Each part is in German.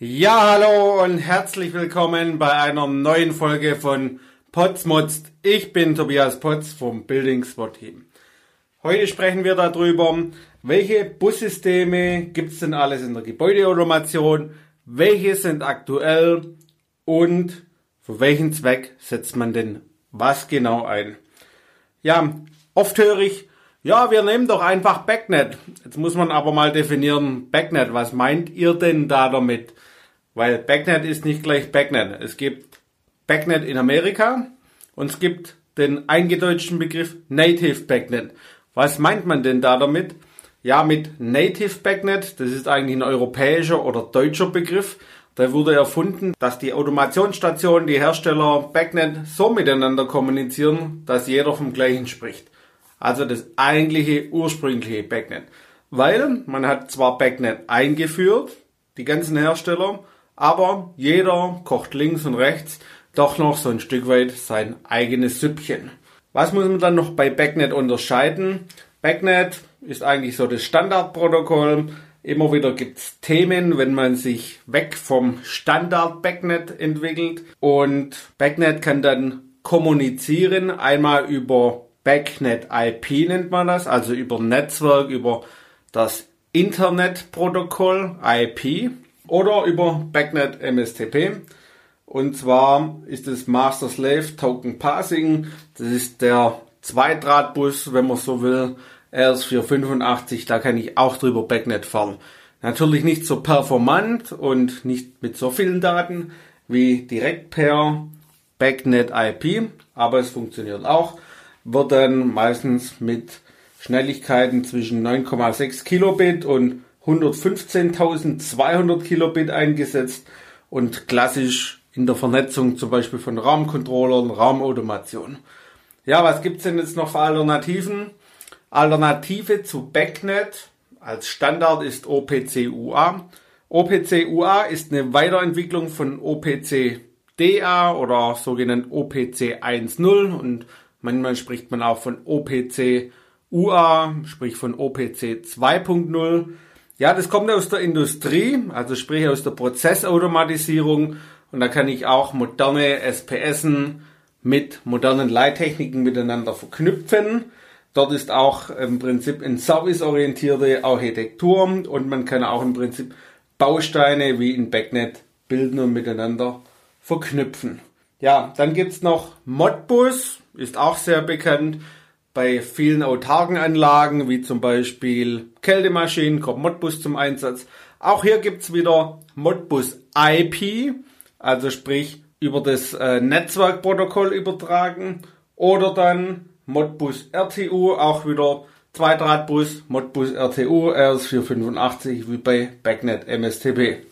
Ja, hallo und herzlich willkommen bei einer neuen Folge von Potsmotzt. Ich bin Tobias Potz vom Building Spot Team. Heute sprechen wir darüber, welche Bussysteme gibt es denn alles in der Gebäudeautomation, welche sind aktuell und für welchen Zweck setzt man denn was genau ein. Ja, oft höre ich, ja, wir nehmen doch einfach Backnet. Jetzt muss man aber mal definieren, Backnet, was meint ihr denn da damit? Weil Backnet ist nicht gleich Backnet. Es gibt Backnet in Amerika und es gibt den eingedeutschten Begriff Native Backnet. Was meint man denn da damit? Ja, mit Native Backnet, das ist eigentlich ein europäischer oder deutscher Begriff. Der wurde erfunden, dass die Automationsstationen, die Hersteller Backnet so miteinander kommunizieren, dass jeder vom gleichen spricht. Also das eigentliche ursprüngliche Backnet. Weil man hat zwar Backnet eingeführt, die ganzen Hersteller, aber jeder kocht links und rechts doch noch so ein Stück weit sein eigenes Süppchen. Was muss man dann noch bei Backnet unterscheiden? Backnet ist eigentlich so das Standardprotokoll. Immer wieder gibt's Themen, wenn man sich weg vom Standard Backnet entwickelt. Und Backnet kann dann kommunizieren, einmal über Backnet IP nennt man das, also über Netzwerk, über das Internetprotokoll IP oder über Backnet MSTP. Und zwar ist es Master Slave Token Passing. Das ist der Zweidrahtbus, wenn man so will. RS485, da kann ich auch drüber Backnet fahren. Natürlich nicht so performant und nicht mit so vielen Daten wie direkt per Backnet IP, aber es funktioniert auch. Wird dann meistens mit Schnelligkeiten zwischen 9,6 Kilobit und 115.200 Kilobit eingesetzt und klassisch in der Vernetzung zum Beispiel von Raumcontrollern, Raumautomation. Ja, was gibt's denn jetzt noch für Alternativen? Alternative zu Backnet als Standard ist OPC UA. OPC UA ist eine Weiterentwicklung von OPC DA oder sogenannt OPC 1.0 und manchmal spricht man auch von OPC UA, sprich von OPC 2.0. Ja, das kommt aus der Industrie, also sprich aus der Prozessautomatisierung und da kann ich auch moderne SPSen mit modernen Leittechniken miteinander verknüpfen. Dort ist auch im Prinzip eine serviceorientierte Architektur und man kann auch im Prinzip Bausteine wie in Backnet bilden und miteinander verknüpfen. Ja, dann gibt's noch Modbus, ist auch sehr bekannt bei vielen autarken Anlagen, wie zum Beispiel Kältemaschinen, kommt Modbus zum Einsatz. Auch hier gibt's wieder Modbus IP, also sprich über das äh, Netzwerkprotokoll übertragen. Oder dann Modbus RTU, auch wieder Zweidrahtbus, Modbus RTU, RS485 wie bei Backnet MSTP.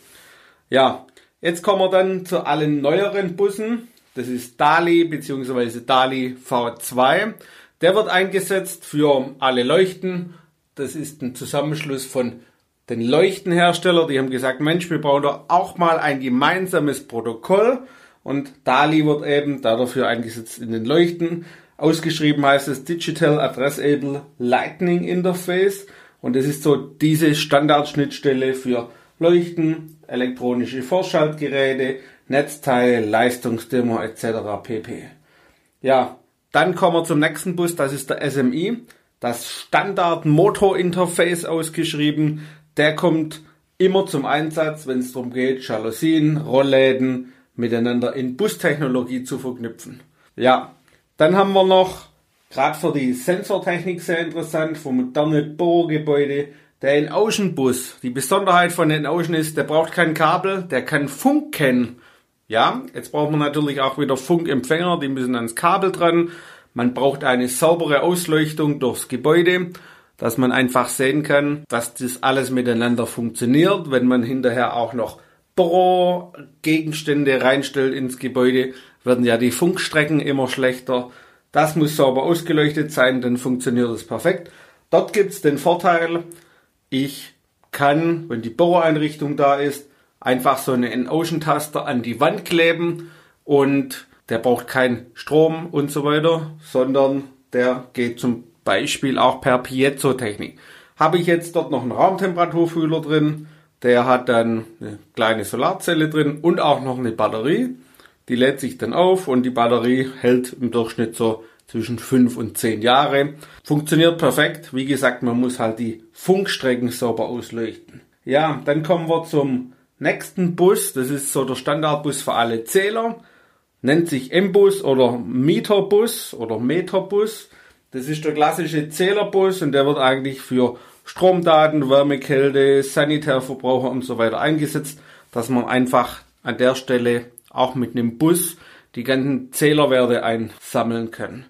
Ja, jetzt kommen wir dann zu allen neueren Bussen. Das ist DALI bzw. DALI V2. Der wird eingesetzt für alle Leuchten. Das ist ein Zusammenschluss von den Leuchtenherstellern. Die haben gesagt, Mensch, wir brauchen doch auch mal ein gemeinsames Protokoll. Und DALI wird eben dafür eingesetzt in den Leuchten. Ausgeschrieben heißt es Digital Addressable Lightning Interface. Und es ist so diese Standardschnittstelle für Leuchten, elektronische Vorschaltgeräte, Netzteile, Leistungsdimmer etc. pp. Ja, dann kommen wir zum nächsten Bus, das ist der SMI, das Standard Motor Interface ausgeschrieben. Der kommt immer zum Einsatz, wenn es darum geht, Jalousien, Rollläden miteinander in Bustechnologie zu verknüpfen. Ja, dann haben wir noch, gerade für die Sensortechnik sehr interessant, für moderne Bohrgebäude, der In-Ocean-Bus. Die Besonderheit von In-Ocean ist, der braucht kein Kabel, der kann funken. Ja, jetzt braucht man natürlich auch wieder Funkempfänger, die müssen ans Kabel dran. Man braucht eine saubere Ausleuchtung durchs Gebäude, dass man einfach sehen kann, dass das alles miteinander funktioniert. Wenn man hinterher auch noch Bohrgegenstände reinstellt ins Gebäude, werden ja die Funkstrecken immer schlechter. Das muss sauber ausgeleuchtet sein, dann funktioniert es perfekt. Dort gibt's den Vorteil, ich kann, wenn die Bohreinrichtung da ist, einfach so einen Ocean-Taster an die Wand kleben und der braucht keinen Strom und so weiter, sondern der geht zum Beispiel auch per Piezo-Technik. Habe ich jetzt dort noch einen Raumtemperaturfühler drin, Der hat dann eine kleine Solarzelle drin und auch noch eine Batterie. Die lädt sich dann auf und die Batterie hält im Durchschnitt so zwischen 5 und 10 Jahre. Funktioniert perfekt. Wie gesagt, man muss halt die Funkstrecken sauber ausleuchten. Ja, dann kommen wir zum nächsten Bus. Das ist so der Standardbus für alle Zähler. Nennt sich M-Bus oder Meterbus oder Meterbus. Das ist der klassische Zählerbus und der wird eigentlich für Stromdaten, Wärmekälte, Sanitärverbraucher und so weiter eingesetzt, dass man einfach an der Stelle auch mit einem Bus die ganzen Zählerwerte einsammeln kann.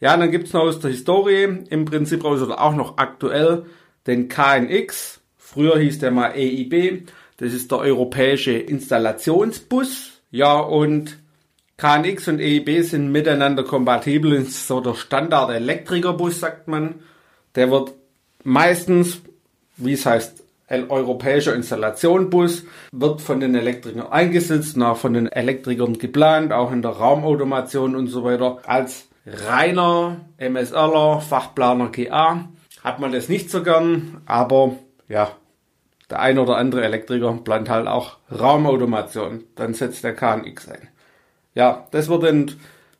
Ja, dann gibt's noch aus der Historie im Prinzip raus oder auch noch aktuell den KNX. Früher hieß der mal EIB. Das ist der europäische Installationsbus. Ja, und KNX und EIB sind miteinander kompatibel. Das ist so der Standard Elektrikerbus, sagt man. Der wird meistens, wie es heißt, ein europäischer Installationbus, wird von den Elektrikern eingesetzt, nach von den Elektrikern geplant, auch in der Raumautomation und so weiter, als reiner MSLer, Fachplaner GA hat man das nicht so gern, aber ja, der ein oder andere Elektriker plant halt auch Raumautomation, dann setzt der KNX ein. Ja, das wird dann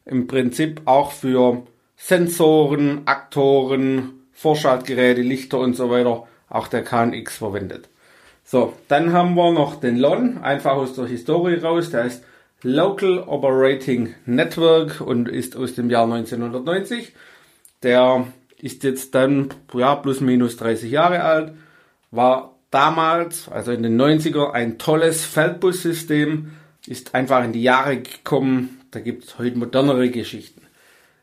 im Prinzip auch für Sensoren, Aktoren, Vorschaltgeräte, Lichter und so weiter auch der KNX verwendet. So, dann haben wir noch den LON, einfach aus der Historie raus, der ist Local Operating Network und ist aus dem Jahr 1990. Der ist jetzt dann ja, plus minus 30 Jahre alt, war damals, also in den 90er, ein tolles Feldbussystem, ist einfach in die Jahre gekommen, da gibt es heute modernere Geschichten.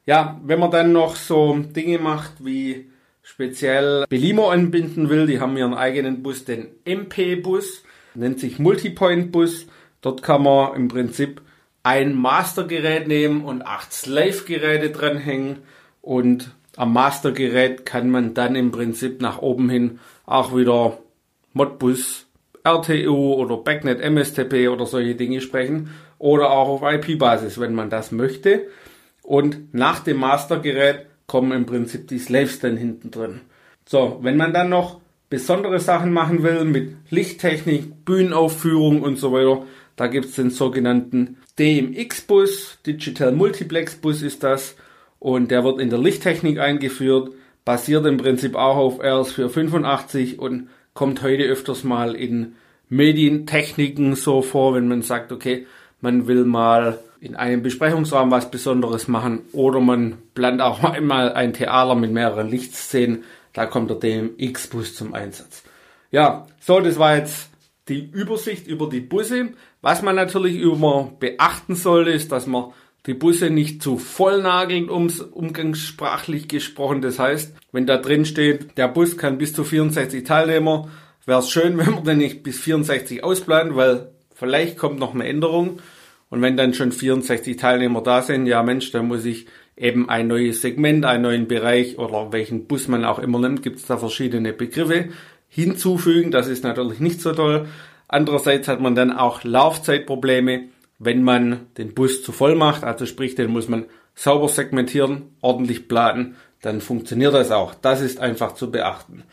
Ja, wenn man dann noch so Dinge macht wie speziell Belimo anbinden will, die haben ihren eigenen Bus, den MP-Bus, nennt sich Multipoint-Bus, Dort kann man im Prinzip ein Mastergerät nehmen und acht Slave-Geräte dranhängen. Und am Mastergerät kann man dann im Prinzip nach oben hin auch wieder Modbus, RTU oder Backnet MSTP oder solche Dinge sprechen oder auch auf IP-Basis, wenn man das möchte. Und nach dem Mastergerät kommen im Prinzip die Slaves dann hinten drin. So, wenn man dann noch besondere Sachen machen will mit Lichttechnik, Bühnenaufführung und so weiter, da gibt es den sogenannten DMX-Bus, Digital Multiplex Bus ist das. Und der wird in der Lichttechnik eingeführt, basiert im Prinzip auch auf RS485 und kommt heute öfters mal in Medientechniken so vor, wenn man sagt, okay, man will mal in einem Besprechungsraum was Besonderes machen oder man plant auch einmal ein Theater mit mehreren Lichtszenen, da kommt der DMX-Bus zum Einsatz. Ja, so, das war jetzt die Übersicht über die Busse. Was man natürlich immer beachten sollte, ist, dass man die Busse nicht zu voll nagelt, ums umgangssprachlich gesprochen. Das heißt, wenn da drin steht, der Bus kann bis zu 64 Teilnehmer, wäre es schön, wenn man den nicht bis 64 ausplanen, weil vielleicht kommt noch eine Änderung. Und wenn dann schon 64 Teilnehmer da sind, ja Mensch, dann muss ich eben ein neues Segment, einen neuen Bereich oder welchen Bus man auch immer nimmt, gibt es da verschiedene Begriffe hinzufügen. Das ist natürlich nicht so toll. Andererseits hat man dann auch Laufzeitprobleme, wenn man den Bus zu voll macht. Also sprich, den muss man sauber segmentieren, ordentlich planen. Dann funktioniert das auch. Das ist einfach zu beachten.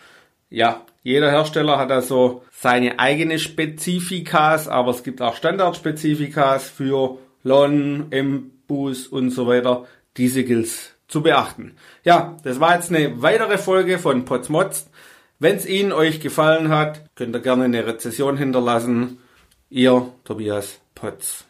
Ja, jeder Hersteller hat also seine eigene Spezifikas, aber es gibt auch Standardspezifikas für LON, M-Bus und so weiter. Diese gilt zu beachten. Ja, das war jetzt eine weitere Folge von Potsmods. Wenn es Ihnen euch gefallen hat, könnt ihr gerne eine Rezession hinterlassen. Ihr Tobias Potz.